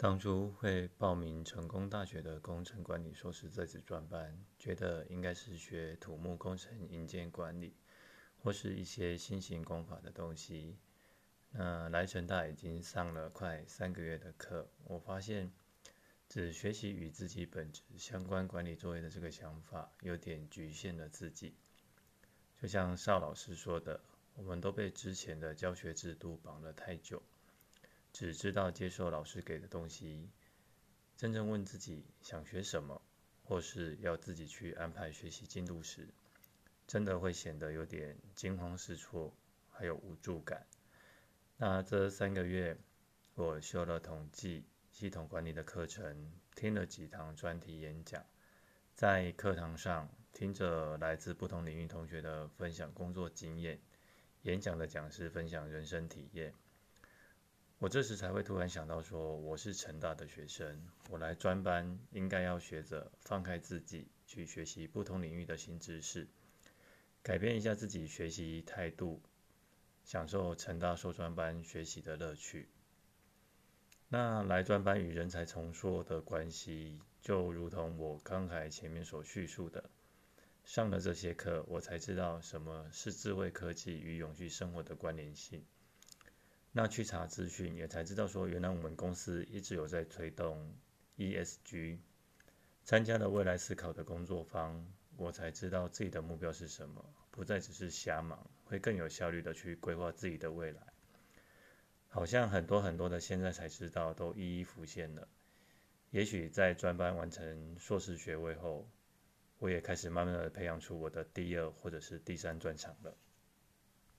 当初会报名成功大学的工程管理硕士在职专班，觉得应该是学土木工程、营建管理，或是一些新型工法的东西。那来成大已经上了快三个月的课，我发现只学习与自己本职相关管理作业的这个想法，有点局限了自己。就像邵老师说的，我们都被之前的教学制度绑了太久。只知道接受老师给的东西，真正问自己想学什么，或是要自己去安排学习进度时，真的会显得有点惊慌失措，还有无助感。那这三个月，我修了统计、系统管理的课程，听了几堂专题演讲，在课堂上听着来自不同领域同学的分享工作经验，演讲的讲师分享人生体验。我这时才会突然想到，说我是成大的学生，我来专班应该要学着放开自己，去学习不同领域的新知识，改变一下自己学习态度，享受成大硕专班学习的乐趣。那来专班与人才重塑的关系，就如同我刚才前面所叙述的，上了这些课，我才知道什么是智慧科技与永续生活的关联性。那去查资讯，也才知道说，原来我们公司一直有在推动 ESG，参加了未来思考的工作坊，我才知道自己的目标是什么，不再只是瞎忙，会更有效率的去规划自己的未来。好像很多很多的现在才知道，都一一浮现了。也许在专班完成硕士学位后，我也开始慢慢的培养出我的第二或者是第三专长了。